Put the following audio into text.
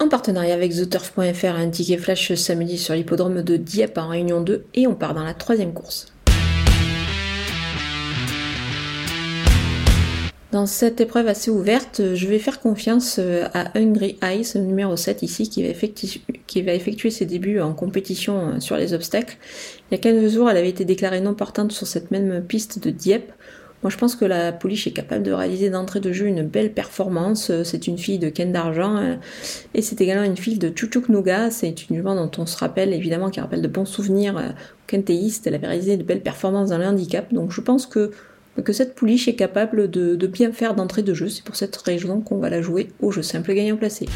En partenariat avec TheTurf.fr, un ticket flash samedi sur l'hippodrome de Dieppe en Réunion 2 et on part dans la troisième course. Dans cette épreuve assez ouverte, je vais faire confiance euh, à Hungry Ice, numéro 7 ici, qui va, effectuer, qui va effectuer ses débuts en compétition euh, sur les obstacles. Il y a quelques jours, elle avait été déclarée non partante sur cette même piste de Dieppe. Moi, je pense que la pouliche est capable de réaliser d'entrée de jeu une belle performance. Euh, c'est une fille de Ken d'Argent et c'est également une fille de Chuchuk Nouga. C'est une jument dont on se rappelle évidemment qui rappelle de bons souvenirs kentéistes. Elle avait réalisé de belles performances dans le handicap. Donc, je pense que que cette pouliche est capable de, bien faire d'entrée de jeu. C'est pour cette raison qu'on va la jouer au jeu simple gagnant placé.